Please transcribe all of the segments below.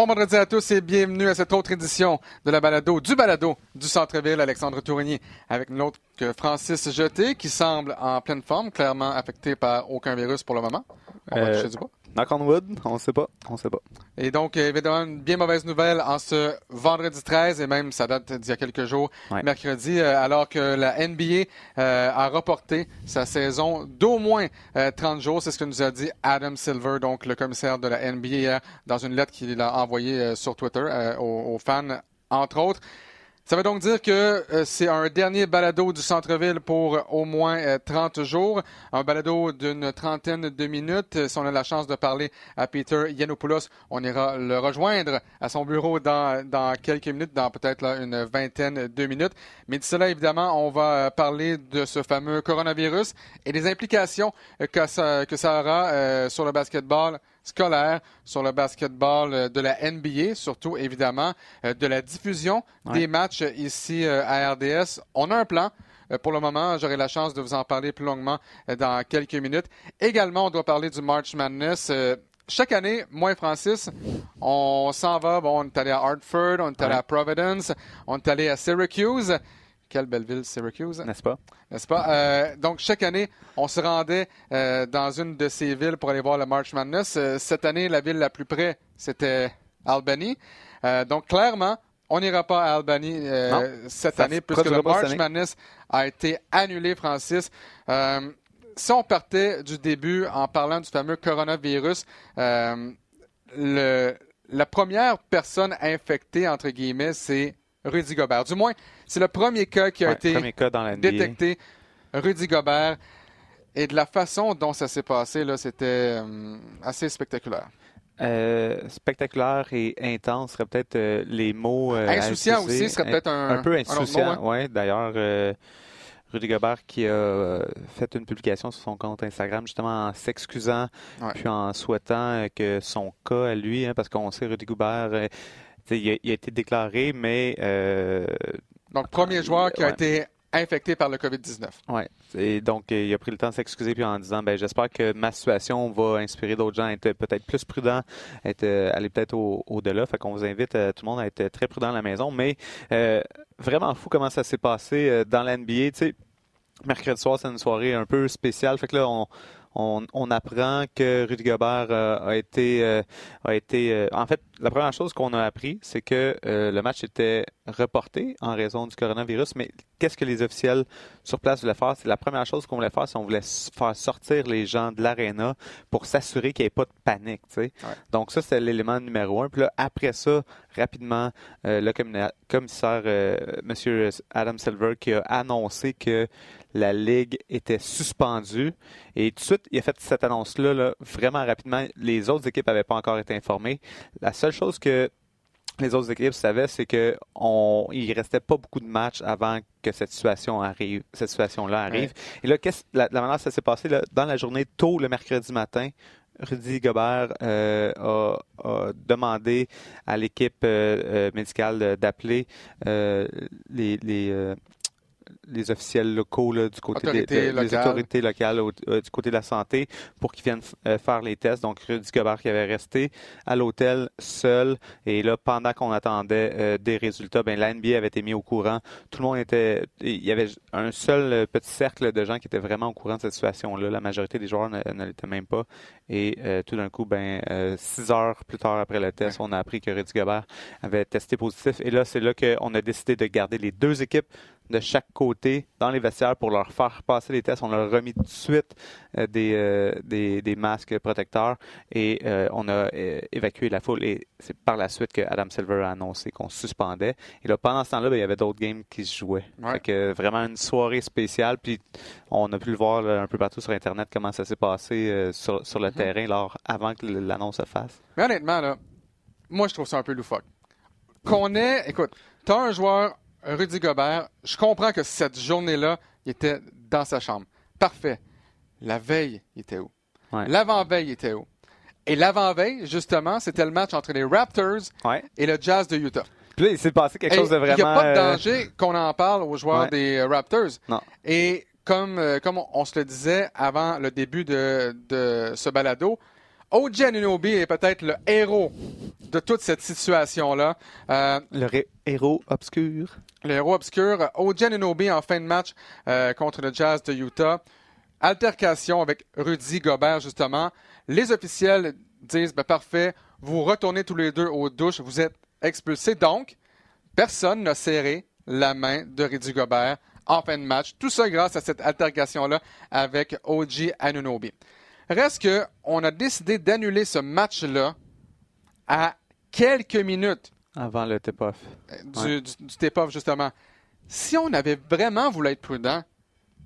Bon vendredi à tous et bienvenue à cette autre édition de la balado, du balado du Centre-Ville. Alexandre Tourigny avec l'autre que Francis Jeté qui semble en pleine forme, clairement affecté par aucun virus pour le moment. On va Euh, toucher du bois. Knock on wood, on sait pas, on sait pas. Et donc, évidemment, une bien mauvaise nouvelle en ce vendredi 13, et même ça date d'il y a quelques jours, Ouais. mercredi, euh, alors que la NBA euh, a reporté sa saison d'au moins euh, 30 jours. C'est ce que nous a dit Adam Silver, donc le commissaire de la NBA, dans une lettre qu'il a envoyée euh, sur Twitter euh, aux, aux fans, entre autres. Ça veut donc dire que euh, c'est un dernier balado du centre-ville pour euh, au moins euh, 30 jours. Un balado d'une trentaine de minutes. Euh, Si on a la chance de parler à Peter Yanopoulos, on ira le rejoindre à son bureau dans, dans quelques minutes, dans peut-être une vingtaine de minutes. Mais d'ici là, évidemment, on va euh, parler de ce fameux coronavirus et des implications euh, que ça, que ça aura euh, sur le basketball scolaire, sur le basketball euh, de la NBA, surtout évidemment, euh, de la diffusion Ouais. des matchs ici euh, à RDS. On a un plan. Pour le moment, j'aurai la chance de vous en parler plus longuement dans quelques minutes. Également, on doit parler du March Madness. Chaque année, moi et Francis, on s'en va. Bon, on est allé à Hartford, on est allé Ouais. à Providence, on est allé à Syracuse. Quelle belle ville, Syracuse N'est-ce pas? n'est-ce pas? Euh, donc, chaque année, on se rendait euh, dans une de ces villes pour aller voir le March Madness. Euh, cette année, la ville la plus près, c'était Albany. Euh, donc, clairement, on n'ira pas à Albany Non, cette année puisque le March. Madness a été annulé, Francis. Si on partait du début en parlant du fameux coronavirus, le, la première personne infectée, entre guillemets, c'est Rudy Gobert. Du moins, c'est le premier cas qui a Ouais, été cas dans détecté Rudy Gobert. Et de la façon dont ça s'est passé, là, c'était euh, assez spectaculaire. Euh, spectaculaire et intense serait peut-être euh, les mots. Insouciant aussi serait peut-être un- Un peu insouciant, hein. ouais. D'ailleurs, Rudy Gobert qui a fait une publication sur son compte Instagram justement en s'excusant Ouais. puis en souhaitant que son cas à lui, hein, parce qu'on sait Rudy Gobert, il, a, il a été déclaré, mais euh, Donc, premier joueur qui a Ouais. été infecté par le COVID-19. Ouais. Et donc, euh, il a pris le temps de s'excuser puis en disant, ben, j'espère que ma situation va inspirer d'autres gens à être peut-être plus prudents, être, euh, aller peut-être au- au-delà. fait qu'on vous invite euh, tout le monde à être très prudent à la maison. Mais euh, vraiment fou comment ça s'est passé euh, dans la NBA. Tu sais, mercredi soir, c'est une soirée un peu spéciale. Fait que là, on, on, on apprend que Rudy Gobert euh, a été, euh, a été. euh, en fait, la première chose qu'on a appris, c'est que le match était reporté en raison du coronavirus. Mais qu'est-ce que les officiels sur place voulaient faire? C'est la première chose qu'on voulait faire, c'est qu'on voulait faire sortir les gens de l'aréna pour s'assurer qu'il n'y ait pas de panique. Ouais. Donc ça, c'était l'élément numéro un. Puis là, après ça, rapidement, le commissaire, Monsieur Adam Silver, qui a annoncé que la Ligue était suspendue. Et tout de suite, il a fait cette annonce-là là, vraiment rapidement. Les autres équipes n'avaient pas encore été informées. La seule chose que les autres équipes savaient, c'est que on, il restait pas beaucoup de matchs avant que cette situation arrive, cette situation-là arrive. Et là, qu'est-ce, la, la manière dont ça s'est passé, là, dans la journée tôt le mercredi matin, Rudy Gobert euh, a, a demandé à l'équipe euh, euh, médicale d'appeler euh, les, les, les officiels locaux du côté des, autorités locales du côté de la santé pour qu'ils viennent faire les tests. Donc, Rudy Gobert qui avait resté à l'hôtel seul. Et là, pendant qu'on attendait des résultats, ben, la NBA avait été mis au courant. Tout le monde était... Il y avait un seul petit cercle de gens qui étaient vraiment au courant de cette situation-là. La majorité des joueurs ne, l'étaient même pas. Et tout d'un coup, ben, six heures plus tard après le test, on a appris que Rudy Gobert avait testé positif. Et là, c'est là qu'on a décidé de garder les deux équipes de chaque côté dans les vestiaires pour leur faire passer les tests. On leur a remis tout de suite euh, euh, des, des, masques protecteurs et euh, on a évacué la foule. Et c'est par la suite que Adam Silver a annoncé qu'on suspendait. Et là, pendant ce temps-là, ben, il y avait d'autres games qui se jouaient. que vraiment une soirée spéciale. Puis on a pu le voir un peu partout sur Internet comment ça s'est passé sur, le mm-hmm. terrain lors, avant que l'annonce se fasse. Mais honnêtement, là, moi, je trouve ça un peu loufoque. Qu'on ait, écoute, tu as un joueur, Rudy Gobert, je comprends que cette journée-là, il était dans sa chambre. Parfait. La veille, il était où? L'avant-veille, il était où? Et l'avant-veille, justement, c'était le match entre les Raptors et le Jazz de Utah. Puis là, il s'est passé quelque chose de vraiment. Il n'y a pas de euh, danger qu'on en parle aux joueurs des euh, Raptors. Non. Et comme, euh, comme on, se le disait avant le début de, de ce balado, OG Anunobi est peut-être le héros de toute cette situation-là. Euh, le héros obscur. Le héros obscur. OG Anunobi en fin de match euh, contre le Jazz de Utah. Altercation avec Rudy Gobert, justement. Les officiels disent ben, parfait, vous retournez tous les deux aux douches, vous êtes expulsés. Donc, personne n'a serré la main de Rudy Gobert en fin de match. Tout ça grâce à cette altercation-là avec OG Anunobi. Reste qu'on a décidé d'annuler ce match-là à quelques minutes. Avant le tip-off. Du, tip-off, justement. Si on avait vraiment voulu être prudent,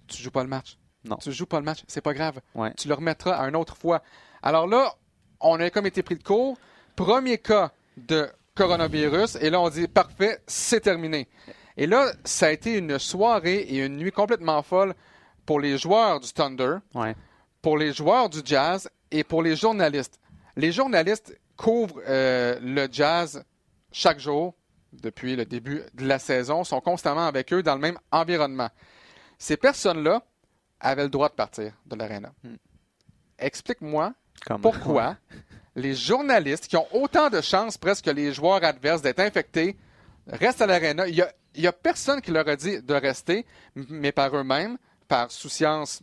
tu joues pas le match. Non. Tu joues pas le match, c'est pas grave. Ouais. Tu le remettras à une autre fois. Alors là, on a comme été pris de court. Premier cas de coronavirus, et là on dit parfait, c'est terminé. Et là, ça a été une soirée et une nuit complètement folle pour les joueurs du Thunder. Ouais pour les joueurs du jazz et pour les journalistes. Les journalistes couvrent euh, le jazz chaque jour depuis le début de la saison, sont constamment avec eux dans le même environnement. Ces personnes-là avaient le droit de partir de l'aréna. Hmm. Explique-moi pourquoi les journalistes qui ont autant de chances presque que les joueurs adverses d'être infectés restent à l'aréna. Il n'y a, a, personne qui leur a dit de rester, mais par eux-mêmes, par souciance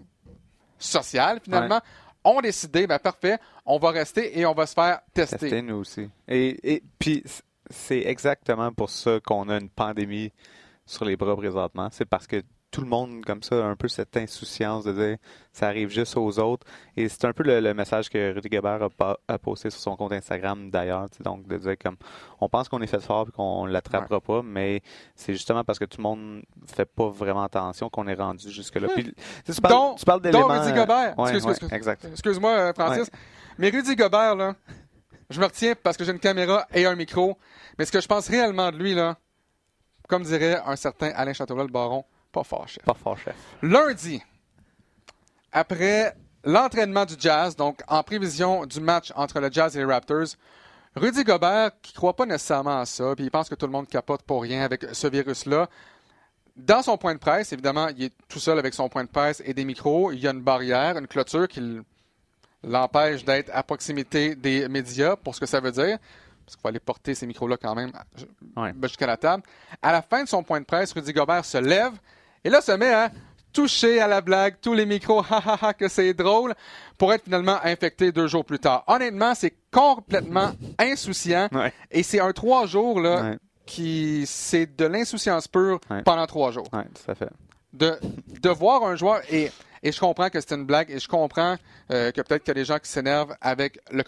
sociale, finalement, ont décidé, ben parfait, on va rester et on va se faire tester. Tester, nous aussi. Et, et puis, c'est exactement pour ça qu'on a une pandémie sur les bras présentement. C'est parce que tout le monde comme ça, un peu cette insouciance de dire ça arrive juste aux autres. Et c'est un peu le, message que Rudy Gobert a, posté sur son compte Instagram d'ailleurs. Donc de dire comme on pense qu'on est fait fort et qu'on ne l'attrapera pas, mais c'est justement parce que tout le monde fait pas vraiment attention qu'on est rendu jusque-là. Puis, tu parles, tu parles d'éléments... Rudy Gobert. Excuse-moi, euh, Francis. Mais Rudy Gobert, là, je me retiens parce que j'ai une caméra et un micro. Mais ce que je pense réellement de lui, là, comme dirait un certain Alain Châteauroux, le baron, pas fort, chef. Pas fort, chef. Lundi, après l'entraînement du Jazz, donc en prévision du match entre le Jazz et les Raptors, Rudy Gobert, qui ne croit pas nécessairement à ça, puis il pense que tout le monde capote pour rien avec ce virus-là, dans son point de presse, évidemment, il est tout seul avec son point de presse et des micros. Il y a une barrière, une clôture qui l'empêche d'être à proximité des médias, pour ce que ça veut dire parce qu'il faut aller porter ces micros-là quand même jusqu'à la table. À la fin de son point de presse, Rudy Gobert se lève et là, se met à toucher à la blague, tous les micros, ha ha ha, que c'est drôle, pour être finalement infecté deux jours plus tard. Honnêtement, c'est complètement insouciant. Et c'est un trois jours, là, qui, c'est de l'insouciance pure pendant trois jours. Oui, tout à fait. De, de voir un joueur, et, et je comprends que c'est une blague, et je comprends euh, que peut-être qu'il y a des gens qui s'énervent avec le,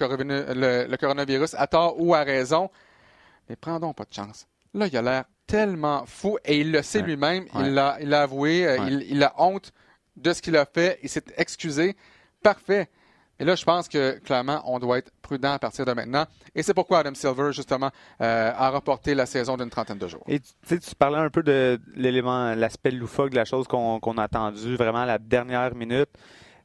le coronavirus à tort ou à raison, mais prends pas de chance. Là, il a l'air tellement fou et il le sait lui-même. Il l'a il avoué. Euh, il, a honte de ce qu'il a fait. Il s'est excusé. Parfait. Et là, je pense que clairement, on doit être prudent à partir de maintenant. Et c'est pourquoi Adam Silver, justement, euh, a reporté la saison d'une trentaine de jours. Et tu, tu parlais un peu de l'élément, l'aspect loufoque de la chose qu'on a attendu vraiment à la dernière minute.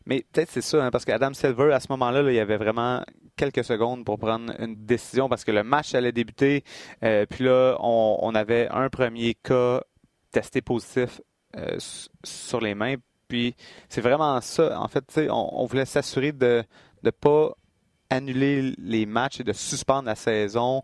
Mais peut-être c'est ça, hein, parce qu'Adam Silver, à ce moment-là, il y avait vraiment quelques secondes pour prendre une décision parce que le match allait débuter. Euh, puis là, on, avait un premier cas testé positif sur les mains. Puis c'est vraiment ça. En fait, on, on voulait s'assurer de ne pas annuler les matchs et de suspendre la saison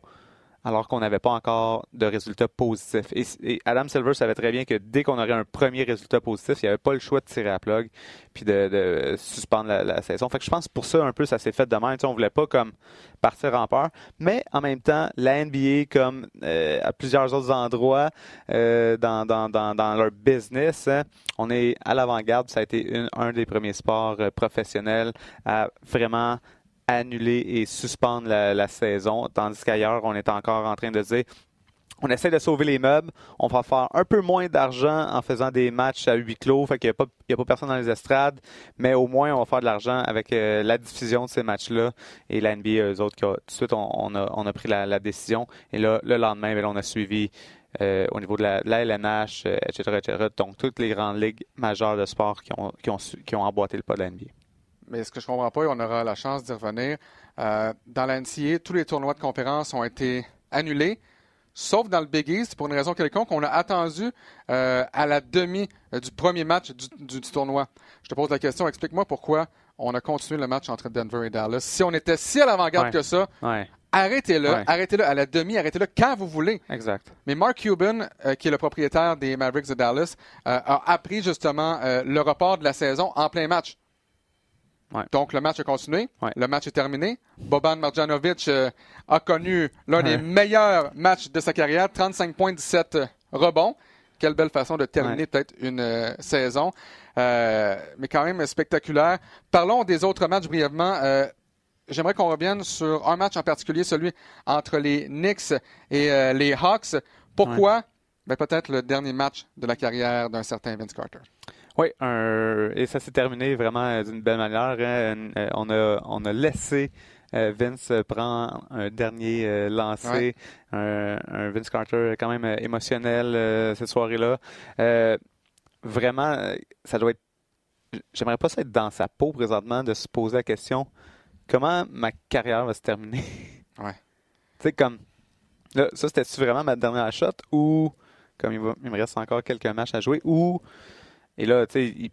alors qu'on n'avait pas encore de résultats positifs. Et, Adam Silver savait très bien que dès qu'on aurait un premier résultat positif, il n'y avait pas le choix de tirer à plug puis de, suspendre la, saison. Fait que je pense pour ça un peu ça s'est fait de même. On on voulait pas comme partir en peur, mais en même temps la NBA comme euh, à plusieurs autres endroits euh, dans, dans, leur business, hein, on est à l'avant-garde. Ça a été un des premiers sports euh, professionnels à vraiment annuler et suspendre la, saison, tandis qu'ailleurs, on est encore en train de dire on essaie de sauver les meubles. On va faire un peu moins d'argent en faisant des matchs à huis clos. Fait qu'il n'y a, pas personne dans les estrades. Mais au moins, on va faire de l'argent avec euh, la diffusion de ces matchs-là. Et la NBA, eux autres, tout de suite, on, a, pris la, décision. Et là, le lendemain, ben, on a suivi euh, au niveau de la, LNH, etc., etc. Donc, toutes les grandes ligues majeures de sport qui ont, qui qui emboîté le pas de la mais ce que je comprends pas, et on aura la chance d'y revenir, euh, dans la NCA, tous les tournois de conférence ont été annulés, sauf dans le Big East, pour une raison quelconque, on a attendu euh, à la demi euh, du premier match du, tournoi. Je te pose la question, explique-moi pourquoi on a continué le match entre Denver et Dallas. Si on était si à l'avant-garde que ça, arrêtez-le, arrêtez-le à la demi, arrêtez-le quand vous voulez. Exact. Mais Mark Cuban, qui est le propriétaire des Mavericks de Dallas, a appris justement le report de la saison en plein match. Donc, le match a continué. Le match est terminé. Boban Marjanovic euh, a connu l'un des meilleurs matchs de sa carrière, 35 points, 17 rebonds. Quelle belle façon de terminer peut-être une euh, saison. Euh, mais quand même spectaculaire. Parlons des autres matchs brièvement. J'aimerais qu'on revienne sur un match en particulier, celui entre les Knicks et les Hawks. Pourquoi? Ben, peut-être le dernier match de la carrière d'un certain Vince Carter. Oui, et ça s'est terminé vraiment d'une belle manière. Hein. Euh, on, a, on a laissé euh, Vince prendre un dernier euh, lancé, un, Vince Carter quand même émotionnel cette soirée-là. vraiment, ça doit être. J'aimerais pas ça être dans sa peau présentement de se poser la question comment ma carrière va se terminer? Ouais. tu sais, comme. Là, ça, c'était-tu vraiment ma dernière shot ou comme il, il me reste encore quelques matchs à jouer ou et là, tu sais,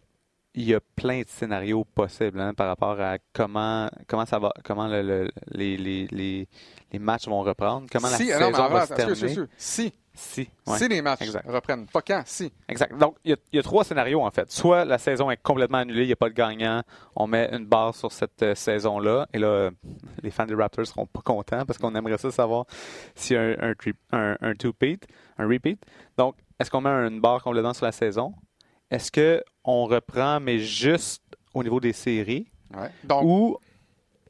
il, y a plein de scénarios possibles hein, par rapport à comment comment ça va, comment le, les, les, les, les, matchs vont reprendre, comment la saison va se terminer. Si. Si, si les matchs reprennent. Pas quand, si. Exact. Donc, il y, a, trois scénarios, en fait. Soit la saison est complètement annulée, il n'y a pas de gagnant, on met une barre sur cette euh, saison-là, et là, les fans des Raptors seront pas contents parce qu'on aimerait ça savoir s'il y a un, un, un, two-peat, un repeat. Donc, est-ce qu'on met une barre complètement sur la saison? Est-ce qu'on reprend, mais juste au niveau des séries? Donc, ou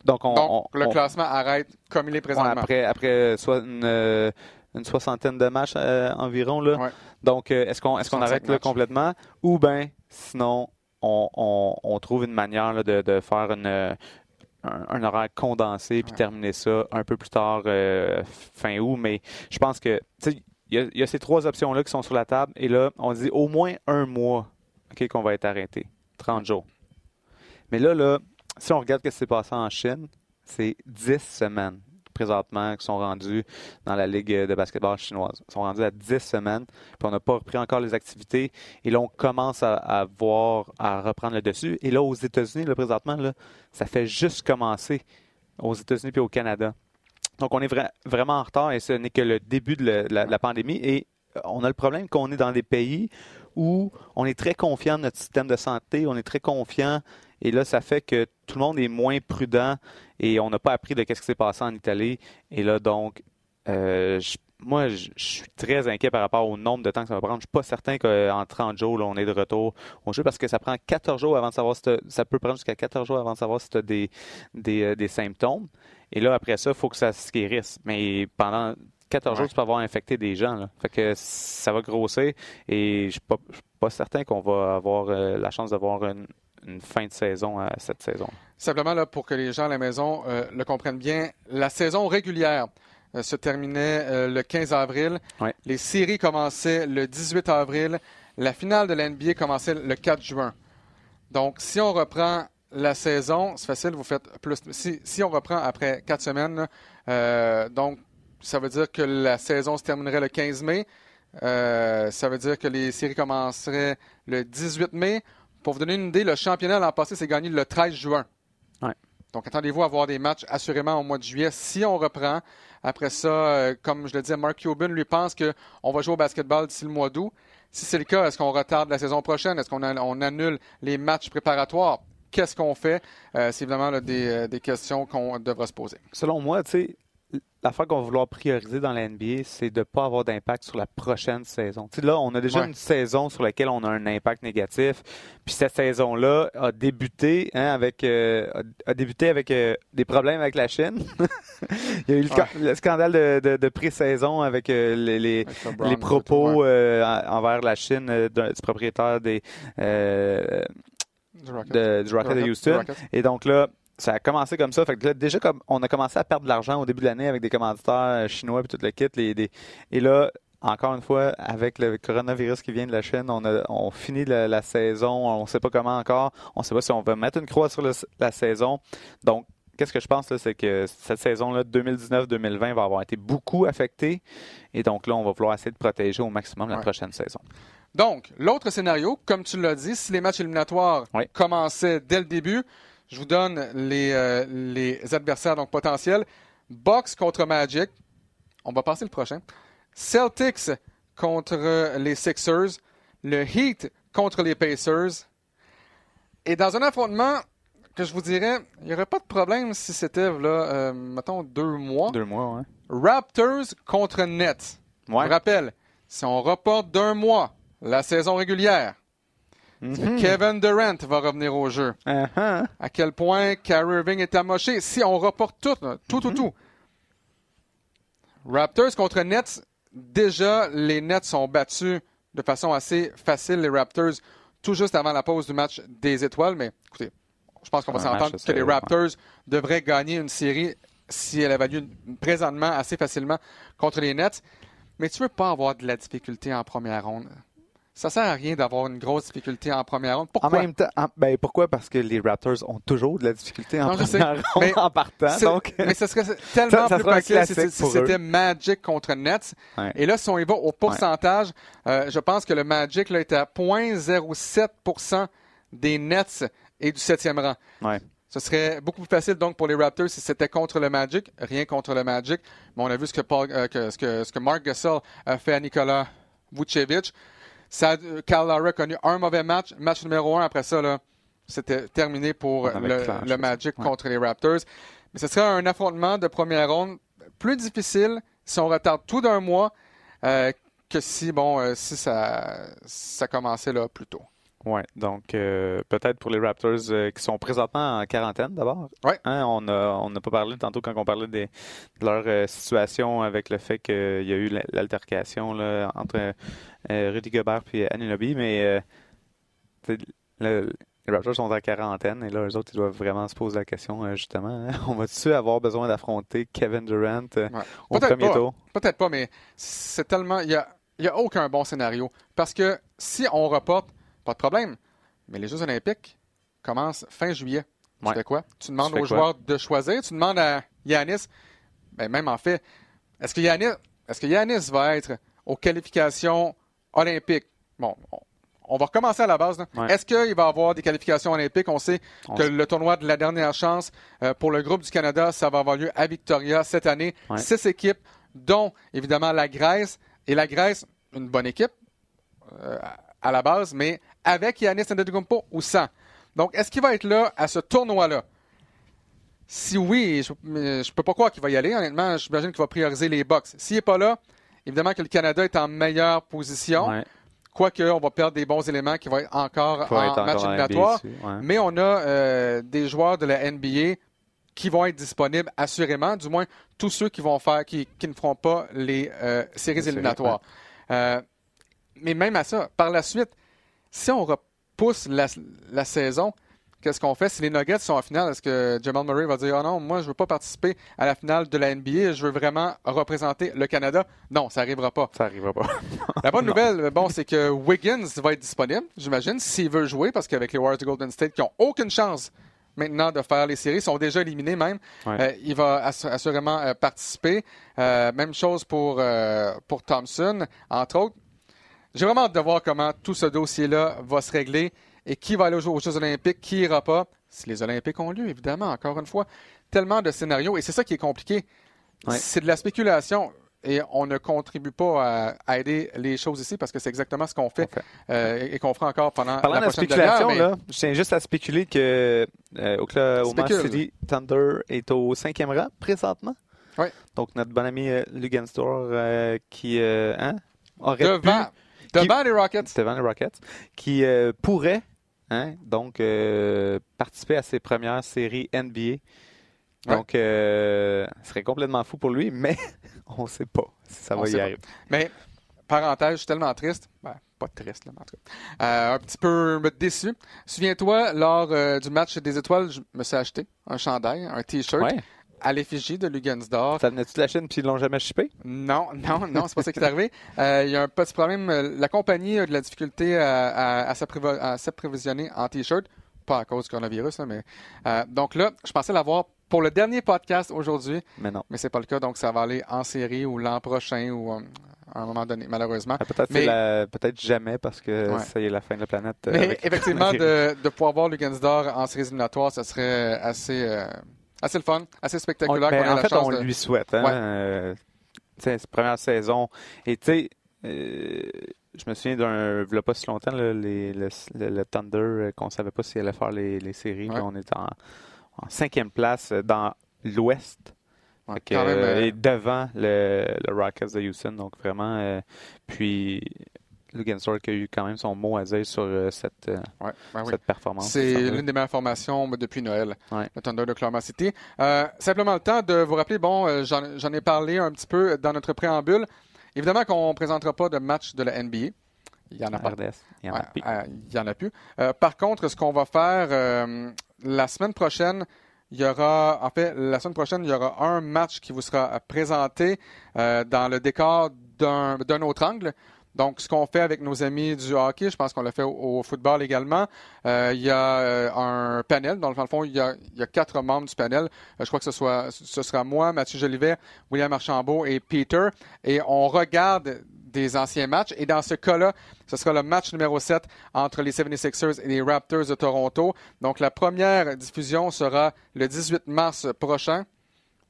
donc, on, le classement arrête comme il est présentement. après, après soit une, euh, une, soixantaine de matchs euh, environ. Là. Donc, euh, est-ce qu'on est qu'on arrête là, complètement? Ou bien, sinon, on, on, trouve une manière de, de, faire une, un, horaire condensé puis terminer ça un peu plus tard, fin août. Mais je pense que il y, a, ces trois options-là qui sont sur la table. Et là, on dit au moins un mois qu'on va être arrêté. 30 jours. Mais là, là, si on regarde ce qui s'est passé en Chine, c'est 10 semaines présentement qui sont rendues dans la Ligue de basketball chinoise. Ils sont rendus à 10 semaines, puis on n'a pas repris encore les activités. Et là, on commence à, voir, à reprendre le dessus. Et là, aux États-Unis, là, présentement, là, ça fait juste commencer aux États-Unis puis au Canada. Donc, on est vraiment en retard et ce n'est que le début de la, pandémie. Et euh, on a le problème qu'on est dans des pays où on est très confiant de notre système de santé, on est très confiant. Et là, ça fait que tout le monde est moins prudent et on n'a pas appris de ce qui s'est passé en Italie. Et là, donc, euh, moi, je, suis très inquiet par rapport au nombre de temps que ça va prendre. Je ne suis pas certain qu'en 30 jours, on est de retour au jeu parce que ça prend 14 jours avant de savoir si ça peut prendre jusqu'à 14 jours avant de savoir si tu as des, des, euh, des symptômes. Et là, après ça, il faut que ça se guérisse. Mais pendant 14 jours, tu peux avoir infecté des gens. Là. Fait que ça va grossir et je ne suis pas, certain qu'on va avoir euh, la chance d'avoir une, fin de saison à cette saison. Simplement, là, pour que les gens à la maison euh, le comprennent bien, la saison régulière se terminait le 15 avril. Les séries commençaient le 18 avril. La finale de l'NBA commençait le 4 juin. Donc, si on reprend la saison, c'est facile, vous faites plus. Si, on reprend après quatre semaines, euh, donc ça veut dire que la saison se terminerait le 15 mai. Euh, ça veut dire que les séries commenceraient le 18 mai. Pour vous donner une idée, le championnat l'an passé s'est gagné le 13 juin. Ouais. Donc, attendez-vous à avoir des matchs assurément au mois de juillet si on reprend. Après ça, euh, comme je le disais, Mark Cuban lui pense qu'on va jouer au basketball d'ici le mois d'août. Si c'est le cas, est-ce qu'on retarde la saison prochaine? Est-ce qu'on on annule les matchs préparatoires? Qu'est-ce qu'on fait? Euh, c'est évidemment des, euh, des questions qu'on devra se poser. Selon moi, tu sais, l'affaire qu'on va vouloir prioriser dans la NBA, c'est de ne pas avoir d'impact sur la prochaine saison. Là, on a déjà Ouais. une saison sur laquelle on a un impact négatif. Puis cette saison-là a débuté hein, avec euh, a- débuté avec euh, des problèmes avec la Chine. Il y a eu le, ca- le scandale de, de, de pré-saison avec euh, les, les, Avec propos ouais, envers la Chine du propriétaire des, du Rocket. de- du Rocket de Du Houston. Rocket. Et donc là, ça a commencé comme ça. Fait que là, déjà, comme on a commencé à perdre de l'argent au début de l'année avec des commanditaires euh, chinois et tout le kit. les- des- et là, encore une fois, avec le coronavirus qui vient de la Chine, on a on finit la, la saison. On ne sait pas comment encore. On ne sait pas si on va mettre une croix sur le- la saison. Donc, qu'est-ce que je pense, là, c'est que cette saison-là, 2019-2020, va avoir été beaucoup affectée. Et donc là, on va vouloir essayer de protéger au maximum la Ouais. prochaine saison. Donc, l'autre scénario, comme tu l'as dit, si les matchs éliminatoires commençaient dès le début, je vous donne les, euh, les adversaires donc potentiels. Bucks contre Magic. On va passer le prochain. Celtics contre les Sixers. Le Heat contre les Pacers. Et dans un affrontement que je vous dirais, il n'y aurait pas de problème si c'était, là, euh, mettons, deux mois. Deux mois, ouais. Raptors contre Nets. Je vous rappelle, si on reporte d'un mois la saison régulière, Mhm. Kevin Durant va revenir au jeu. Uh-huh. À quel point Kyrie Irving est amoché. Si on reporte tout, là, tout, tout, tout. Raptors contre Nets, déjà, les Nets sont battus de façon assez facile, les Raptors, tout juste avant la pause du match des étoiles. Mais écoutez, je pense qu'on va s'entendre que les ouais. Raptors devraient gagner une série si elle avait lieu présentement assez facilement contre les Nets. Mais tu veux pas avoir de la difficulté en première ronde. Ça sert à rien d'avoir une grosse difficulté en première ronde. En Pourquoi? même temps, en- ben pourquoi? Parce que les Raptors ont toujours de la difficulté en Non, première ronde mais en partant. Donc, mais ce serait tellement Ça- ça plus facile si, c'était. Magic contre Nets. Ouais. Et là, si on y va au pourcentage, euh, je pense que le Magic là, est à 0,07% des Nets et du septième rang. ouais. Ce serait beaucoup plus facile donc pour les Raptors si c'était contre le Magic, rien contre le Magic. Mais on a vu ce que, Paul- euh, que- ce que, ce que Mark Gasol a fait à Nikola Vucevic. Ça, euh, Kyle a connu un mauvais match, match numéro un. Après ça, là, c'était terminé pour le. Magic Ouais. contre les Raptors. Mais ce serait un affrontement de première ronde plus difficile si on retarde tout d'un mois euh, que si bon euh, si ça, ça commençait là plus tôt. Ouais, donc euh, peut-être pour les Raptors euh, qui sont présentement en quarantaine d'abord. Ouais. Hein, on a on n'a pas parlé tantôt quand on parlait des, de leur euh, situation avec le fait qu'il y a eu la- l'altercation entre Rudy Gobert et Anunoby, mais euh, le- les Raptors sont en quarantaine et là, eux autres, ils doivent vraiment se poser la question, euh, justement, hein, on va-tu avoir besoin d'affronter Kevin Durant euh, Ouais. au premier pas. tour? Peut-être pas, mais c'est tellement. Il n'y a, y a aucun bon scénario. Parce que si on reporte, pas de problème. Mais les Jeux Olympiques commencent fin juillet. Tu Ouais. fais quoi? Tu demandes Tu aux joueurs de choisir. Tu demandes à Yanis. Ben, même en fait, est-ce que Yanis, est-ce que Yanis va être aux qualifications olympiques? Bon, on, va recommencer à la base. Ouais. Est-ce qu'il va avoir des qualifications olympiques? On sait On que sait. le tournoi de la dernière chance euh, pour le groupe du Canada, ça va avoir lieu à Victoria cette année. Ouais. Six équipes, dont évidemment la Grèce. Et la Grèce, une bonne équipe euh, à la base, mais avec Yanis Antetokounmpo ou sans. Donc, est-ce qu'il va être là à ce tournoi-là? Si oui, je ne peux pas croire qu'il va y aller. Honnêtement, j'imagine qu'il va prioriser les box. S'il n'est pas là, évidemment que le Canada est en meilleure position. Ouais. Quoique, on va perdre des bons éléments qui vont être encore Faut en être match éliminatoire. Ouais. Mais on a euh, des joueurs de la NBA qui vont être disponibles assurément, du moins tous ceux qui vont faire, qui, qui ne feront pas les euh, séries, éliminatoires. Euh, mais même à ça, par la suite, si on repousse la, la saison, qu'est-ce qu'on fait? Si les Nuggets sont en finale, est-ce que Jamal Murray va dire, oh non, moi je veux pas participer à la finale de la NBA, je veux vraiment représenter le Canada? Non, ça n'arrivera pas. Ça arrivera pas. La bonne nouvelle, bon, c'est que Wiggins va être disponible, j'imagine, s'il veut jouer, parce qu'avec les Warriors de Golden State qui n'ont aucune chance maintenant de faire les séries. Ils sont déjà éliminés même. Ouais. il va assurément participer. même chose pour, pour Thompson, entre autres. J'ai vraiment hâte de voir comment tout ce dossier-là va se régler et qui va aller aux Jeux olympiques, qui ira pas? Si les Olympiques ont lieu, évidemment, encore une fois. Tellement de scénarios et c'est ça qui est compliqué. C'est de la spéculation et on ne contribue pas à, aider les choses ici parce que c'est exactement ce qu'on fait euh, et qu'on fera encore pendant Parlant la prochaine spéculation, là, je tiens juste à spéculer que euh, Oklahoma City Thunder est au cinquième rang présentement. Oui. Donc notre bon ami euh, Luganstor euh, qui hein, aurait devant, pu, devant les Rockets, devant les Rockets, qui pourrait hein, donc participer à ses premières séries NBA. Donc, euh, ce serait complètement fou pour lui, mais on ne sait pas si ça va y arriver. Mais, parenthèse, je suis tellement triste. Ben, pas triste, là, en tout cas. Euh, un petit peu déçu. Souviens-toi, lors euh, du match des étoiles, je me suis acheté un chandail, un T-shirt. À l'effigie de Lugansdor. Ça venait-tu de la Chine puis ils l'ont jamais shippé? Non, non, non, c'est pas ça qui est arrivé. Il y a un petit problème. La compagnie a de la difficulté à, à s'approvisionner en T-shirt pas à cause du coronavirus, mais donc là, je pensais l'avoir pour le dernier podcast aujourd'hui. Mais non. Mais c'est pas le cas, donc ça va aller en série ou l'an prochain ou euh, à un moment donné, malheureusement. Ah, peut-être, jamais parce que ça y est la fin de la planète. Euh, mais effectivement, de, de, pouvoir voir Lugansdor en série éliminatoire, ça serait assez, euh, assez le fun, assez spectaculaire. On, en fait, on lui souhaite. Hein, ouais. première saison. Et tu sais, je me souviens d'un, il pas si longtemps, les, le, Thunder, qu'on ne savait pas s'il allait faire les, les séries. on était en en cinquième place euh, dans l'Ouest. et euh, devant le, Rockets de Houston. Donc vraiment, euh, puis Lugansor qui a eu quand même son mot à dire sur cette, ben cette performance. C'est l'une des meilleures formations depuis Noël, le Thunder de Oklahoma City. simplement le temps de vous rappeler, bon, j'en ai parlé un petit peu dans notre préambule. Évidemment qu'on ne présentera pas de match de la NBA. Il y en a pas. Il y en en a plus. par contre, ce qu'on va faire, la semaine prochaine, il y aura, en fait, la semaine prochaine, il y aura un match qui vous sera présenté euh, dans le décor d'un autre angle. Donc, ce qu'on fait avec nos amis du hockey, je pense qu'on l'a fait au, football également. Euh, il y a euh, un panel. Dans le fond, il y a, quatre membres du panel. je crois que ce, soit, ce sera moi, Mathieu Jolivet, William Archambault et Peter. Et on regarde des anciens matchs. Et dans ce cas-là, ce sera le match numéro 7 entre les 76ers et les Raptors de Toronto. Donc la première diffusion sera le 18 mars prochain.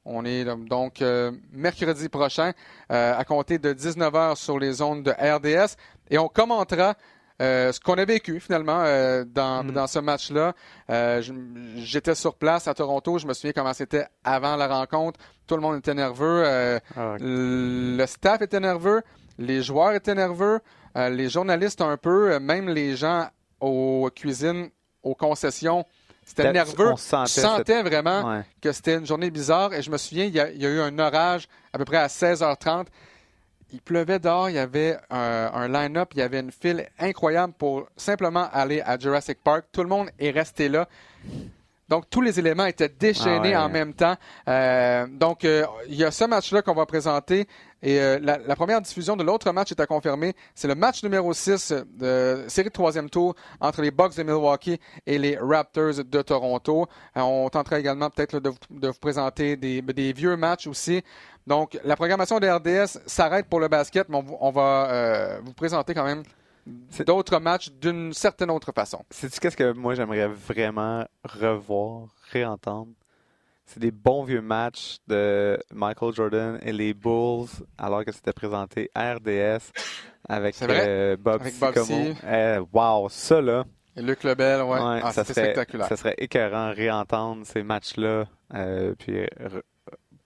On est donc euh, mercredi prochain euh, à compter de 19h sur les zones de RDS et on commentera euh, ce qu'on a vécu finalement dans, mm. dans, ce match-là. J'étais sur place à Toronto. Je me souviens comment c'était avant la rencontre. Tout le monde était nerveux. Ah, le staff était nerveux. Les joueurs étaient nerveux, euh, les journalistes un peu, euh, même les gens aux cuisines, aux concessions, c'était nerveux. On sentait, vraiment que c'était une journée bizarre. Et je me souviens, il y, a, eu un orage à peu près à 16h30. Il pleuvait dehors, il y avait un, un line-up, il y avait une file incroyable pour simplement aller à Jurassic Park. Tout le monde est resté là. Donc, tous les éléments étaient déchaînés ah en même temps. Euh, donc, euh, il y a ce match-là qu'on va présenter. Et euh, la, première diffusion de l'autre match est à confirmer. C'est le match numéro 6 de série de troisième tour entre les Bucks de Milwaukee et les Raptors de Toronto. on tentera également peut-être de, vous présenter des, vieux matchs aussi. Donc, la programmation de RDS s'arrête pour le basket, mais on, va vous présenter quand même d'autres matchs d'une certaine autre façon. C'est qu'est-ce que moi j'aimerais vraiment revoir, réentendre? C'est des bons vieux matchs de Michael Jordan et les Bulls alors que c'était présenté RDS avec euh, Bob eh, wow, ça là. Et Luc Lebel, ouais. Ah, ça serait spectaculaire. Ça serait écœurant réentendre ces matchs-là, euh, puis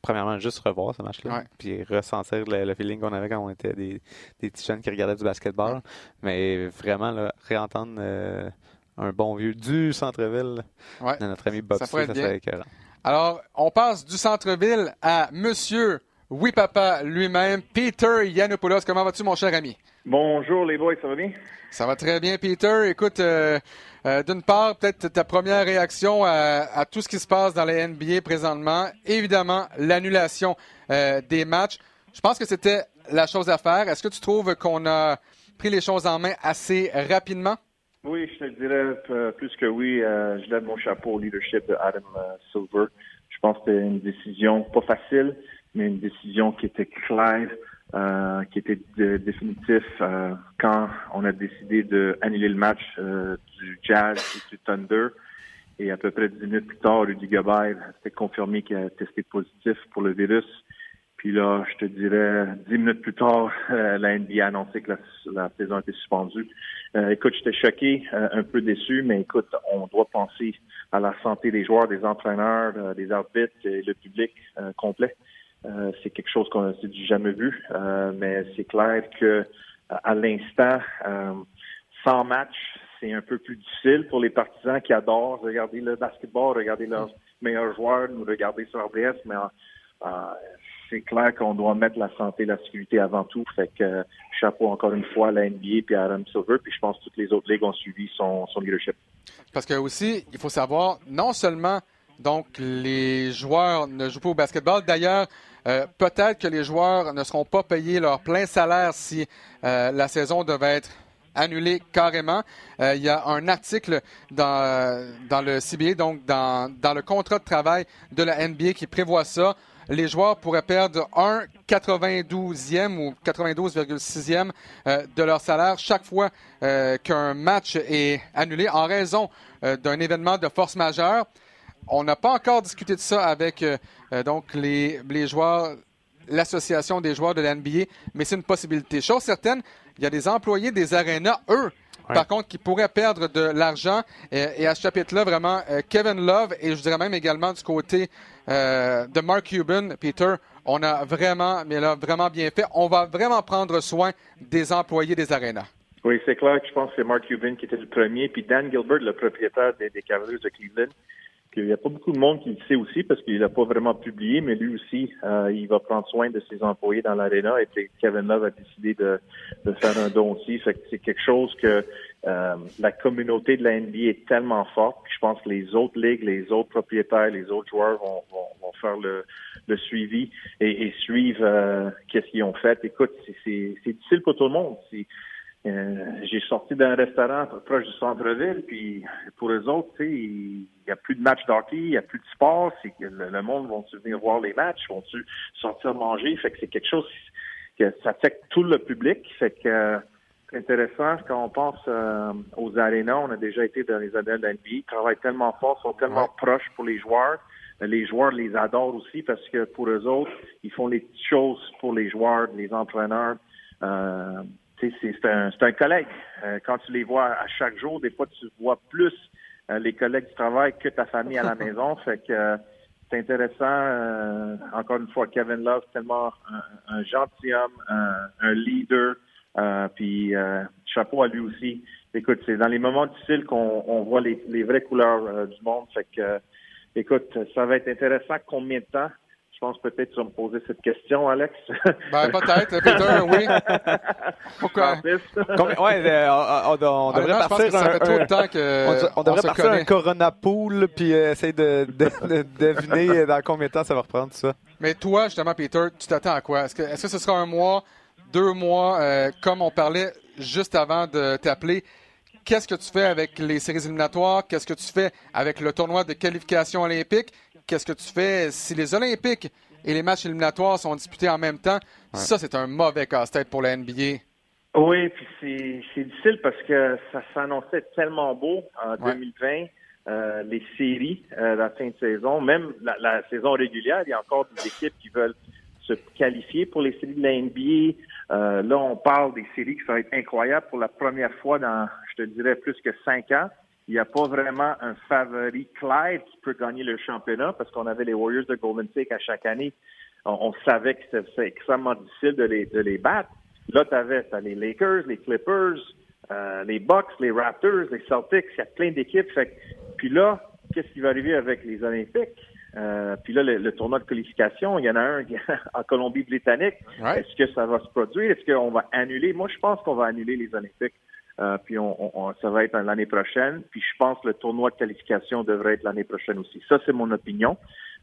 premièrement, juste revoir ce match-là, puis ressentir le, feeling qu'on avait quand on était des, des petits jeunes qui regardaient du basketball. Mais vraiment, réentendre euh, un bon vieux du centre-ville de notre ami Bob ça, ça serait écœurant. Alors, on passe du centre-ville à Monsieur Oui Papa lui-même, Peter Yanopoulos. Comment vas-tu, mon cher ami? Bonjour les boys, ça va bien? Ça va très bien, Peter. Écoute, euh, euh, d'une part, peut-être ta première réaction à, tout ce qui se passe dans la NBA présentement. Évidemment, l'annulation euh, des matchs. Je pense que c'était la chose à faire. Est-ce que tu trouves qu'on a pris les choses en main assez rapidement? Oui, je te dirais plus que oui. je lève mon chapeau au leadership de Adam Silver. Je pense que c'était une décision pas facile, mais une décision qui était claire, euh, qui était définitif euh, quand on a décidé d'annuler le match euh, du Jazz et du Thunder. Et à peu près dix minutes plus tard, Rudy Gobert s'était confirmé qu'il a testé positif pour le virus. Puis là, je te dirais, dix minutes plus tard, la NBA a annoncé que la, la saison était suspendue. écoute, j'étais choqué, un peu déçu, mais écoute, on doit penser à la santé des joueurs, des entraîneurs, des arbitres et le public complet. Euh, c'est quelque chose qu'on s'est jamais vu, euh, mais c'est clair que à l'instant, euh, sans match, c'est un peu plus difficile pour les partisans qui adorent regarder le basketball, regarder leurs meilleurs joueurs, nous regarder sur RDS, mais c'est clair qu'on doit mettre la santé et la sécurité avant tout. Fait que chapeau encore une fois à la NBA et à Adam Silver, puis je pense que toutes les autres ligues ont suivi son, son leadership. Parce que aussi, il faut savoir, non seulement donc les joueurs ne jouent pas au basketball. D'ailleurs, euh, peut-être que les joueurs ne seront pas payés leur plein salaire si euh, la saison devait être annulée carrément. Euh, il y a un article dans, dans le CBA, donc dans, dans le contrat de travail de la NBA qui prévoit ça les joueurs pourraient perdre un 92e ou 92,6e de leur salaire chaque fois qu'un match est annulé en raison d'un événement de force majeure. On n'a pas encore discuté de ça avec euh, euh, donc les, les joueurs, l'association des joueurs de la NBA, mais c'est une possibilité. Chose certaine, il y a des employés des arénas, eux, par contre, qui pourraient perdre de l'argent. Et, à ce chapitre-là, vraiment, euh, Kevin Love et je dirais même également du côté de Mark Cuban, Peter, on a vraiment, mais là, vraiment bien fait. On va vraiment prendre soin des employés des arénas. Oui, c'est clair que je pense que c'est Mark Cuban qui était le premier, puis Dan Gilbert, le propriétaire des, des Cavaliers de Cleveland, il n'y a pas beaucoup de monde qui le sait aussi parce qu'il n'a pas vraiment publié, mais lui aussi, euh, il va prendre soin de ses employés dans l'aréna et Kevin Love a décidé de, faire un don aussi. c'est quelque chose que euh, la communauté de la NBA est tellement forte que je pense que les autres ligues, les autres propriétaires, les autres joueurs vont, faire le, suivi et, suivre euh, qu'est-ce qu'ils ont fait. Écoute, c'est difficile pour tout le monde. Euh, j'ai sorti d'un restaurant proche du centre-ville, puis pour eux autres, il n'y a plus de matchs d'hockey, il n'y a plus de sport, c'est que le, monde va venir voir les matchs, vont-tu sortir manger, fait que c'est quelque chose que ça affecte tout le public, fait que c'est intéressant quand on pense euh, aux arénas, on a déjà été dans les années de ils travaillent tellement fort, sont tellement proches pour les joueurs, les joueurs les adorent aussi parce que pour eux autres, ils font les petites choses pour les joueurs, les entraîneurs. Euh, c'est un, un, collègue. Euh, quand tu les vois à chaque jour, des fois, tu vois plus euh, les collègues du travail que ta famille à la maison. Fait que euh, c'est intéressant. encore une fois, Kevin Love, tellement un, gentilhomme, un, leader. puis chapeau à lui aussi. Écoute, c'est dans les moments difficiles qu'on on voit les, les vraies couleurs du monde. Fait que, écoute, ça va être intéressant combien de temps je pense peut-être que tu vas me poser cette question, Alex. Ben, peut-être, Peter, oui. Pourquoi? ouais, on, on, devrait partir un, on, devrait partir un Corona Pool puis euh, essayer de, deviner dans combien de temps ça va reprendre ça. Mais toi, justement, Peter, tu t'attends à quoi? Est-ce que, est-ce que ce sera un mois, deux mois, euh, comme on parlait juste avant de t'appeler? Qu'est-ce que tu fais avec les séries éliminatoires? Qu'est-ce que tu fais avec le tournoi de qualification olympique? Qu'est-ce que tu fais? Si les Olympiques et les matchs éliminatoires sont disputés en même temps? Ça, c'est un mauvais casse-tête pour la NBA. Oui, puis c'est difficile parce que ça s'annonçait tellement beau en 2020. Euh, les séries, euh, la fin de saison, même la, saison régulière, il y a encore des équipes qui veulent se qualifier pour les séries de la NBA. Euh, là, on parle des séries qui vont être incroyables pour la première fois dans, je te dirais, plus que cinq ans il n'y a pas vraiment un favori clair qui peut gagner le championnat parce qu'on avait les Warriors de Golden State à chaque année. On, savait que c'était extrêmement difficile de les, de les battre. Là, tu avais les Lakers, les Clippers, euh, les Bucks, les Raptors, les Celtics, il y a plein d'équipes. Puis là, qu'est-ce qui va arriver avec les Olympiques? Euh, puis là, le, tournoi de qualification, il y en a un en Colombie-Britannique. Est-ce que ça va se produire? Est-ce qu'on va annuler? Moi, je pense qu'on va annuler les Olympiques. Euh, puis on, ça va être l'année prochaine. Puis je pense que le tournoi de qualification devrait être l'année prochaine aussi. Ça, c'est mon opinion.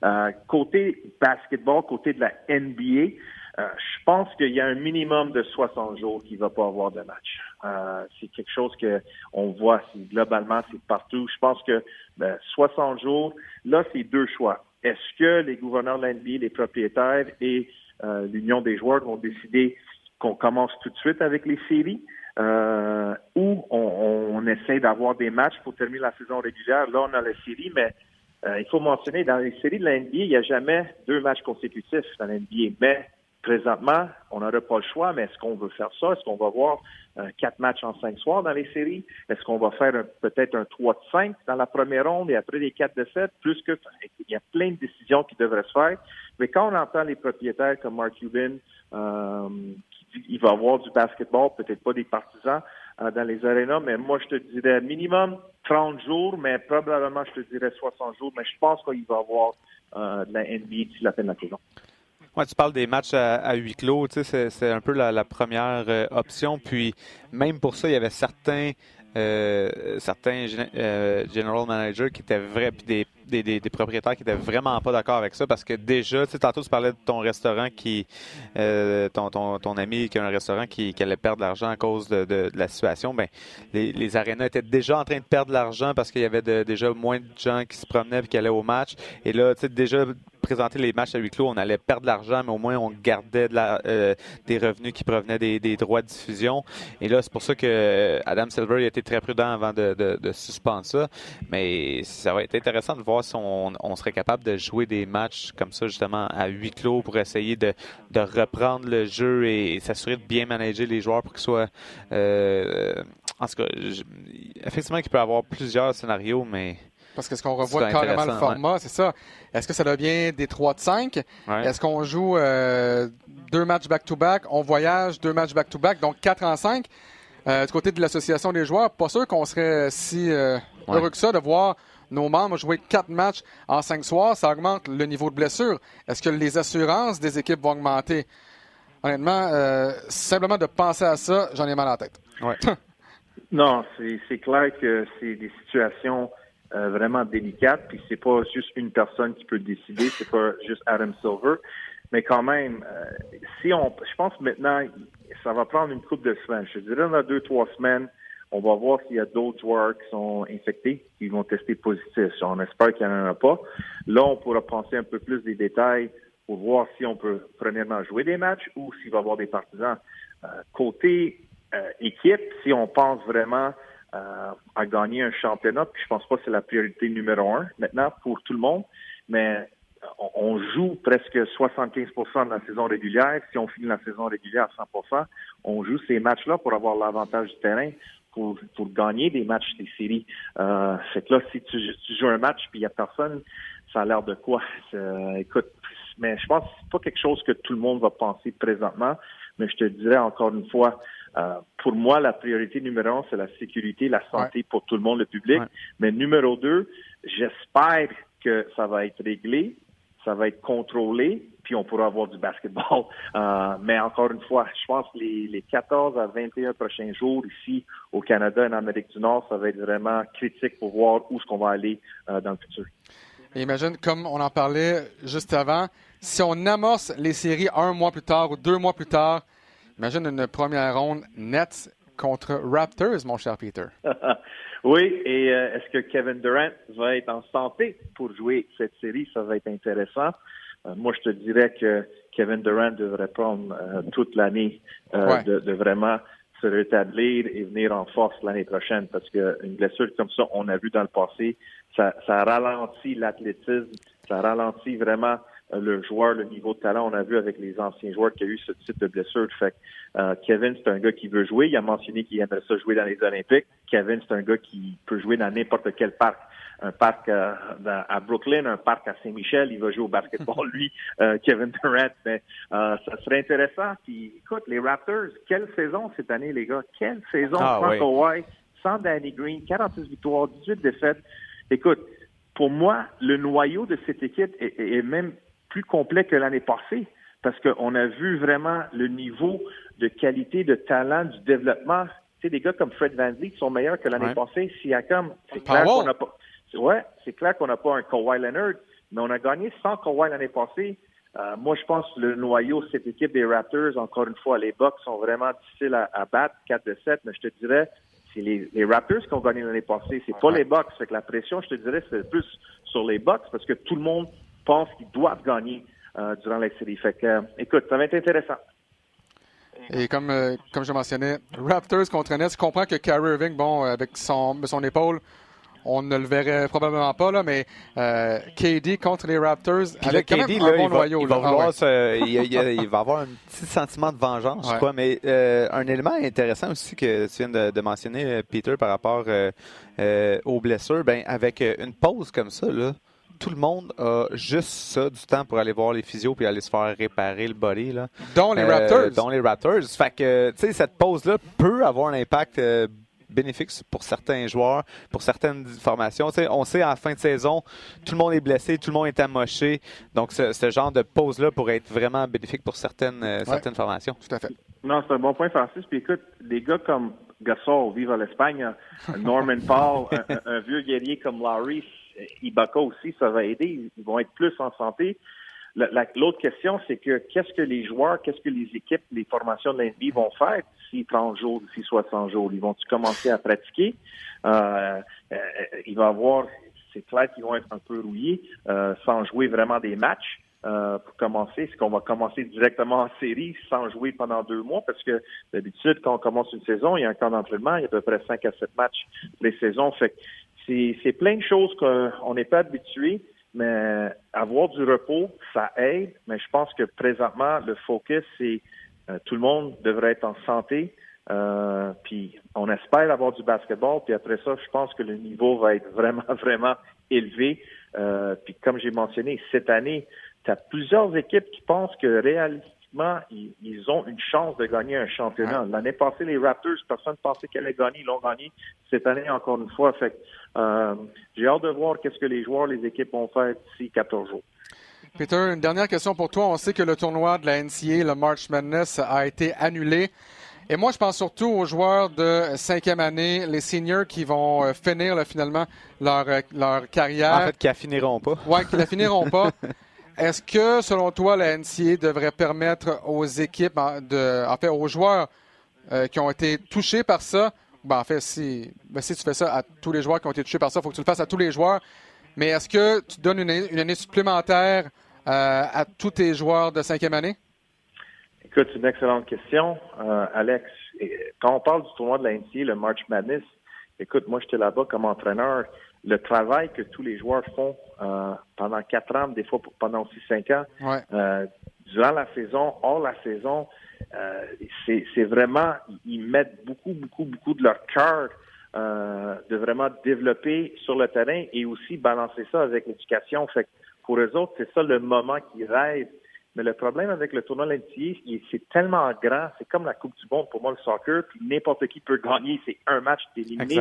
Euh, côté basketball, côté de la NBA, euh, je pense qu'il y a un minimum de 60 jours qu'il va pas avoir de match. Euh, c'est quelque chose que on voit globalement, c'est partout. Je pense que ben, 60 jours, là, c'est deux choix. Est-ce que les gouverneurs de l'NBA, les propriétaires et euh, l'Union des joueurs vont décider qu'on commence tout de suite avec les séries euh, ou on, on essaie d'avoir des matchs pour terminer la saison régulière? Là, on a la série, mais euh, il faut mentionner, dans les séries de la NBA, il n'y a jamais deux matchs consécutifs dans la NBA. Mais présentement, on n'aurait pas le choix, mais est-ce qu'on veut faire ça? Est-ce qu'on va voir euh, quatre matchs en cinq soirs dans les séries? Est-ce qu'on va faire peut-être un 3 de 5 dans la première ronde et après les 4 de 7? Plus que il y a plein de décisions qui devraient se faire. Mais quand on entend les propriétaires comme Mark Cuban euh, qu'il va avoir du basketball, peut-être pas des partisans, euh, dans les arénas, mais moi, je te dirais minimum 30 jours, mais probablement, je te dirais 60 jours, mais je pense qu'il va y avoir euh, de la NBA d'ici la fin de la saison. Ouais, tu parles des matchs à, huis clos, c'est un peu la, première euh, option. Puis même pour ça, il y avait certains certains general managers qui étaient vrais, puis des des, propriétaires qui étaient vraiment pas d'accord avec ça parce que déjà, tu sais, tantôt tu parlais de ton restaurant qui, euh, ton, ton, ton, ami qui a un restaurant qui, qui allait perdre de l'argent à cause de, la situation. Ben, les, les arénas étaient déjà en train de perdre de l'argent parce qu'il y avait déjà moins de gens qui se promenaient et qui allaient au match. Et là, tu sais, déjà présenter les matchs à huis clos, on allait perdre de l'argent, mais au moins on gardait euh, des revenus qui provenaient des, droits de diffusion. Et là, c'est pour ça que Adam Silver a été très prudent avant de, de, de suspendre ça. Mais ça va être intéressant de voir si on, serait capable de jouer des matchs comme ça, justement, à huis clos pour essayer de, reprendre le jeu et, s'assurer de bien manager les joueurs pour qu'ils soient. Euh, en tout cas, effectivement, qu'il peut y avoir plusieurs scénarios, mais. Parce que ce qu'on revoit carrément le format, c'est ça. Est-ce que ça devient des 3 de 5? Est-ce qu'on joue euh, deux matchs back-to-back? On voyage deux matchs back-to-back, donc 4 en 5? Euh, du côté de l'association des joueurs, pas sûr qu'on serait si heureux que ça de voir nos membres ont joué quatre matchs en cinq soirs, ça augmente le niveau de blessure. Est-ce que les assurances des équipes vont augmenter? Honnêtement, euh, simplement de penser à ça, j'en ai mal à la tête. non, c'est clair que c'est des situations euh, vraiment délicates, puis c'est pas juste une personne qui peut décider, c'est pas juste Adam Silver. Mais quand même, euh, si on, je pense maintenant, ça va prendre une couple de semaines. Je dirais dans deux, trois semaines, on va voir s'il y a d'autres joueurs qui sont infectés, qui vont tester positif. On espère qu'il n'y en a pas. Là, on pourra penser un peu plus des détails pour voir si on peut premièrement jouer des matchs ou s'il va y avoir des partisans. Euh, côté euh, équipe, si on pense vraiment euh, à gagner un championnat, puis je pense pas que c'est la priorité numéro un maintenant pour tout le monde, mais on joue presque 75% de la saison régulière. Si on finit la saison régulière à 100% on joue ces matchs-là pour avoir l'avantage du terrain pour, pour gagner des matchs des séries. Euh, fait que là, si tu, joues un match puis il n'y a personne, ça a l'air de quoi? Euh, écoute, mais je pense que c'est pas quelque chose que tout le monde va penser présentement, mais je te dirais encore une fois, euh, pour moi, la priorité numéro un, c'est la sécurité, la santé pour tout le monde, le public. Mais numéro deux, j'espère que ça va être réglé, ça va être contrôlé, puis on pourra avoir du basketball. Euh, mais encore une fois, je pense que les, les 14 à 21 prochains jours ici au Canada et en Amérique du Nord, ça va être vraiment critique pour voir où est-ce qu'on va aller euh, dans le futur. imagine, comme on en parlait juste avant, si on amorce les séries un mois plus tard ou deux mois plus tard, imagine une première ronde nette contre Raptors, mon cher Peter. oui, et euh, est-ce que Kevin Durant va être en santé pour jouer cette série? Ça va être intéressant. Euh, moi, je te dirais que Kevin Durant devrait prendre euh, toute l'année euh, de, vraiment se rétablir et venir en force l'année prochaine parce qu'une blessure comme ça, on a vu dans le passé, ça, ça ralentit l'athlétisme, ça ralentit vraiment le joueur, le niveau de talent. On a vu avec les anciens joueurs qu'il y a eu ce type de blessure. Fait Kevin, c'est un gars qui veut jouer. Il a mentionné qu'il aimerait ça jouer dans les Olympiques. Kevin, c'est un gars qui peut jouer dans n'importe quel parc un parc euh, à Brooklyn, un parc à Saint-Michel. Il va jouer au basketball, lui, euh, Kevin Durant. Mais euh, ça serait intéressant. Puis, écoute, les Raptors, quelle saison cette année, les gars? Quelle saison ah, sans Kawhi, sans Danny Green, 46 victoires, 18 défaites. Écoute, pour moi, le noyau de cette équipe est, même plus complet que l'année passée parce qu'on a vu vraiment le niveau de qualité, de talent, du développement. Tu sais, des gars comme Fred Van Vliet sont meilleurs que l'année passée. Comme, c'est clair qu'on n'a pas, ouais, c'est clair qu'on n'a pas un Kawhi Leonard, mais on a gagné sans Kawhi l'année passée. Euh, moi, je pense que le noyau, cette équipe des Raptors, encore une fois, les Bucks sont vraiment difficiles à, battre, 4 de 7, mais je te dirais, c'est les, les, Raptors qui ont gagné l'année passée, c'est pas les Bucks. Fait que la pression, je te dirais, c'est plus sur les Bucks parce que tout le monde pense qu'ils doivent gagner euh, durant la série. Fait que, euh, écoute, ça va être intéressant. Et comme, euh, comme je mentionnais, Raptors contre Nets, je comprends que Kyrie Irving, bon, avec son, son épaule, on ne le verrait probablement pas, là, mais euh, KD contre les Raptors avec KD, un bon noyau. Il va, il, va avoir un petit sentiment de vengeance, crois. Mais euh, un élément intéressant aussi que tu viens de, mentionner, Peter, par rapport aux blessures, ben, avec une pause comme ça, là, tout le monde a juste ça du temps pour aller voir les physios puis aller se faire réparer le body. Là. Dont les Raptors. Dont les Raptors. Fait que, tu sais, cette pause-là peut avoir un impact bénéfique pour certains joueurs, pour certaines formations. on sait en fin de saison, tout le monde est blessé, tout le monde est amoché. Donc, ce, genre de pause-là pourrait être vraiment bénéfique pour certaines, euh, certaines formations. Tout à fait. Non, c'est un bon point, Francis. Puis écoute, des gars comme Gasol vivent à l'Espagne, Norman Paul, un, vieux guerrier comme Larry, Ibaka aussi, ça va aider. Ils vont être plus en santé. L'autre question, c'est que qu'est-ce que les joueurs, qu'est-ce que les équipes, les formations de l'NBA vont faire d'ici 30 jours, d'ici 60 jours? Ils vont-ils commencer à pratiquer? Euh, euh, il va y avoir, c'est clair qu'ils vont être un peu rouillés euh, sans jouer vraiment des matchs. Euh, pour commencer, est-ce qu'on va commencer directement en série sans jouer pendant deux mois? Parce que d'habitude, quand on commence une saison, il y a un camp d'entraînement, il y a à peu près 5 à 7 matchs les saisons. Fait c'est plein de choses qu'on n'est pas habitué. Mais avoir du repos, ça aide, mais je pense que présentement, le focus, c'est euh, tout le monde devrait être en santé. Euh, puis on espère avoir du basketball, puis après ça, je pense que le niveau va être vraiment, vraiment élevé. Euh, puis comme j'ai mentionné, cette année, tu as plusieurs équipes qui pensent que ils, ont une chance de gagner un championnat. L'année passée, les Raptors, personne ne pensait qu'elle allait gagner, ils l'ont gagné. Cette année, encore une fois, fait euh, j'ai hâte de voir qu'est-ce que les joueurs, les équipes vont faire d'ici 14 jours. Peter, une dernière question pour toi. On sait que le tournoi de la NCA, le March Madness, a été annulé. Et moi, je pense surtout aux joueurs de cinquième année, les seniors qui vont euh, finir finalement leur, euh, leur carrière. En fait, qui la finiront pas. Oui, qui la finiront pas. Est-ce que, selon toi, la NCA devrait permettre aux équipes, de, en fait, aux joueurs euh, qui ont été touchés par ça, ben, en fait, si, ben, si tu fais ça à tous les joueurs qui ont été touchés par ça, il faut que tu le fasses à tous les joueurs. Mais est-ce que tu donnes une, année supplémentaire euh, à tous tes joueurs de cinquième année? Écoute, c'est une excellente question, euh, Alex. Quand on parle du tournoi de la NCA, le March Madness, écoute, moi, j'étais là-bas comme entraîneur le travail que tous les joueurs font euh, pendant quatre ans, des fois pendant aussi cinq ans, euh, durant la saison, hors la saison, euh, c'est vraiment, ils mettent beaucoup, beaucoup, beaucoup de leur cœur de vraiment développer sur le terrain et aussi balancer ça avec l'éducation. Fait pour eux autres, c'est ça le moment qu'ils rêvent. Mais le problème avec le tournoi l'NCA, c'est tellement grand, c'est comme la Coupe du Monde pour moi le soccer, puis n'importe qui peut gagner, c'est un match d'éliminé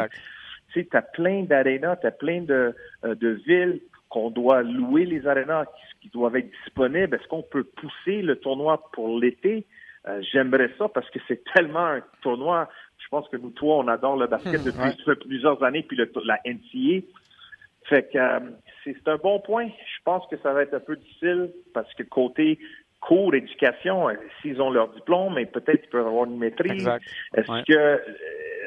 tu as plein d'arénas, tu as plein de, euh, de villes qu'on doit louer les arénas qui, doivent être disponibles. Est-ce qu'on peut pousser le tournoi pour l'été? Euh, j'aimerais ça parce que c'est tellement un tournoi. Je pense que nous, toi, on adore le basket hmm, depuis plusieurs années, puis le, la NCA. Fait que euh, c'est un bon point. Je pense que ça va être un peu difficile parce que côté cours, éducation, s'ils ont leur diplôme, mais peut-être qu'ils peuvent avoir une maîtrise. Est-ce que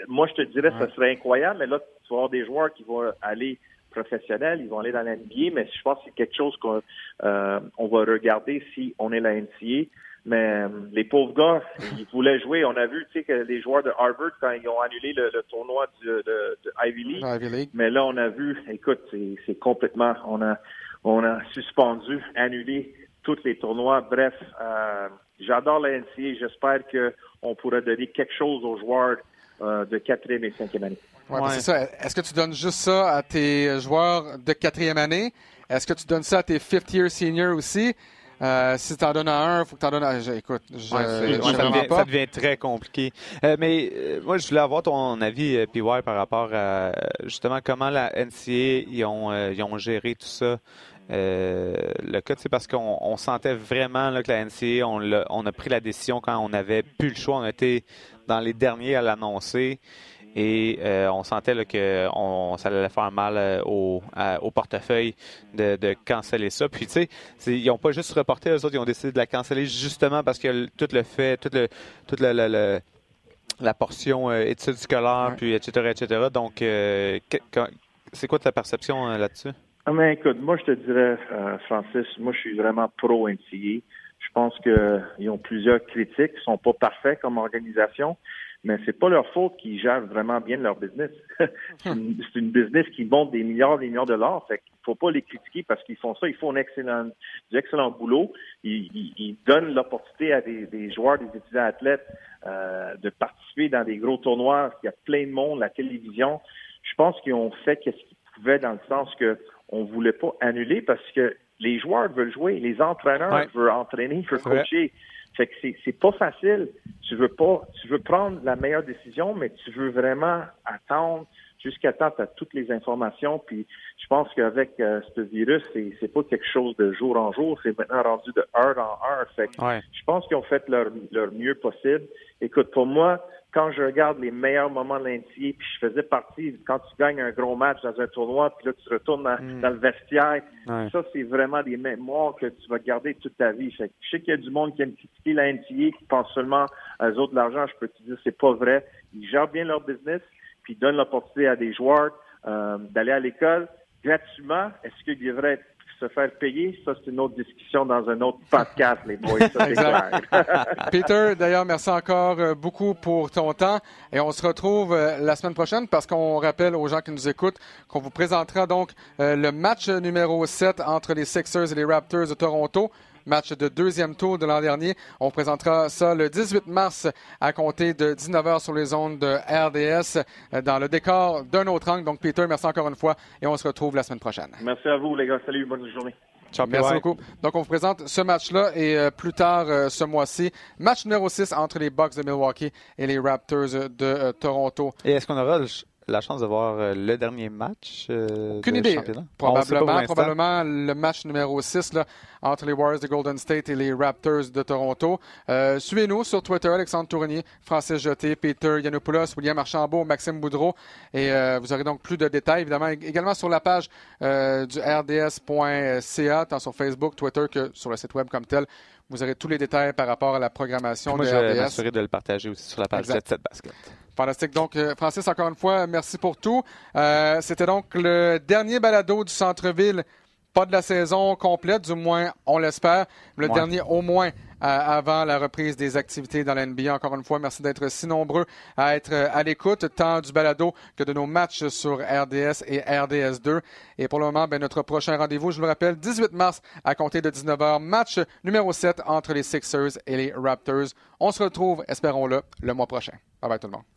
moi, je te dirais que ce serait incroyable, mais là, tu vas avoir des joueurs qui vont aller professionnels, ils vont aller dans la NBA, mais je pense que c'est quelque chose qu'on euh, on va regarder si on est la NCA. Mais euh, les pauvres gars, ils voulaient jouer. On a vu, tu sais, que les joueurs de Harvard, quand ils ont annulé le, tournoi de, Ivy, League, mais là, on a vu, écoute, c'est complètement, on a, on a suspendu, annulé tous les tournois. Bref, euh, j'adore la NCA. J'espère qu'on pourra donner quelque chose aux joueurs de quatrième et cinquième année. Ouais, c'est ça. Est-ce que tu donnes juste ça à tes joueurs de quatrième année? Est-ce que tu donnes ça à tes fifth year seniors aussi? Euh, si tu en donnes à un, il faut que tu en donnes à. Écoute, je, ça, devient, ça, devient, très compliqué. Euh, mais moi, je voulais avoir ton avis, PY, par rapport à justement comment la NCA ils ont, ils ont géré tout ça. le cas, c'est parce qu'on sentait vraiment là, que la NCA, on a, on a pris la décision quand on avait plus le choix. On était dans les derniers à l'annoncer. et on sentait que on, ça allait faire mal au, au portefeuille de, de, canceller ça. Puis, tu sais, ils n'ont pas juste reporté, eux autres, ils ont décidé de la canceller justement parce que tout le fait, tout le, tout le, la portion études scolaires, puis etc., etc. Donc, c'est quoi ta perception là-dessus? Ah, mais écoute, moi, je te dirais, euh, Francis, moi, je suis vraiment pro-NCA. Je pense qu'ils ont plusieurs critiques, ils sont pas parfaits comme organisation, mais c'est pas leur faute qu'ils gèrent vraiment bien leur business. c'est une, business qui monte des milliards, des milliards de dollars. Fait qu'il faut pas les critiquer parce qu'ils font ça. Ils font un excellent, du excellent boulot. Ils, ils, donnent l'opportunité à des, des, joueurs, des étudiants athlètes euh, de participer dans des gros tournois. Il y a plein de monde, la télévision. Je pense qu'ils ont fait ce qu'ils pouvaient dans le sens que on voulait pas annuler parce que les joueurs veulent jouer, les entraîneurs veulent entraîner, veulent coacher. Fait que c'est, c'est pas facile. Tu veux pas, tu veux prendre la meilleure décision, mais tu veux vraiment attendre jusqu'à temps tu as toutes les informations. Puis je pense qu'avec euh, ce virus, c'est, c'est pas quelque chose de jour en jour, c'est maintenant rendu de heure en heure. Fait que je pense qu'ils ont fait leur, leur mieux possible. Écoute, pour moi, quand je regarde les meilleurs moments de l'NCA, puis je faisais partie, quand tu gagnes un gros match dans un tournoi, puis là, tu retournes dans, hmm. le vestiaire, ça, c'est vraiment des mémoires que tu vas garder toute ta vie. je sais qu'il y a du monde qui aime critiquer NCA, qui pense seulement à eux autres de l'argent. Je peux te dire, c'est pas vrai. Ils gèrent bien leur business, puis ils donnent l'opportunité à des joueurs euh, d'aller à l'école gratuitement. Est-ce qu'ils devraient se faire payer, ça, c'est une autre discussion dans un autre podcast, les boys. Ça, Peter, d'ailleurs, merci encore euh, beaucoup pour ton temps. Et on se retrouve euh, la semaine prochaine parce qu'on rappelle aux gens qui nous écoutent qu'on vous présentera donc le match numéro 7 entre les Sixers et les Raptors de Toronto match de deuxième tour de l'an dernier. On présentera ça le 18 mars à compter de 19h sur les ondes de RDS euh, dans le décor d'un autre angle. Donc, Peter, merci encore une fois et on se retrouve la semaine prochaine. Merci à vous, les gars. Salut, bonne journée. Ciao, Merci beaucoup. Donc, on vous présente ce match-là et euh, plus tard euh, ce mois-ci, match numéro 6 entre les Bucks de Milwaukee et les Raptors de Toronto. Et est-ce qu'on aura la chance de voir euh, le dernier match euh, Qu'une idée. Probablement, probablement le match numéro 6 là, entre les Warriors de Golden State et les Raptors de Toronto. Euh, suivez-nous sur Twitter, Alexandre Tournier, Francis Jeté, Peter Yanopoulos, William Archambault, Maxime Boudreau. Et vous aurez donc plus de détails, évidemment, également sur la page du rds.ca, tant sur Facebook, Twitter que sur le site web comme tel. Vous aurez tous les détails par rapport à la programmation moi, de je vais m'assurer de le partager aussi sur la page Jet Set Basket. Fantastique. Donc, euh, Francis, encore une fois, merci pour tout. Euh, c'était donc le dernier balado du centre-ville. Pas de la saison complète, du moins, on l'espère. Le dernier, au moins, euh, avant la reprise des activités dans la NBA. Encore une fois, merci d'être si nombreux à être à l'écoute, tant du balado que de nos matchs sur RDS et RDS2. Et pour le moment, ben, notre prochain rendez-vous, je vous le rappelle, 18 mars à compter de 19h, match numéro 7 entre les Sixers et les Raptors. On se retrouve, espérons-le, le mois prochain. Bye bye tout le monde.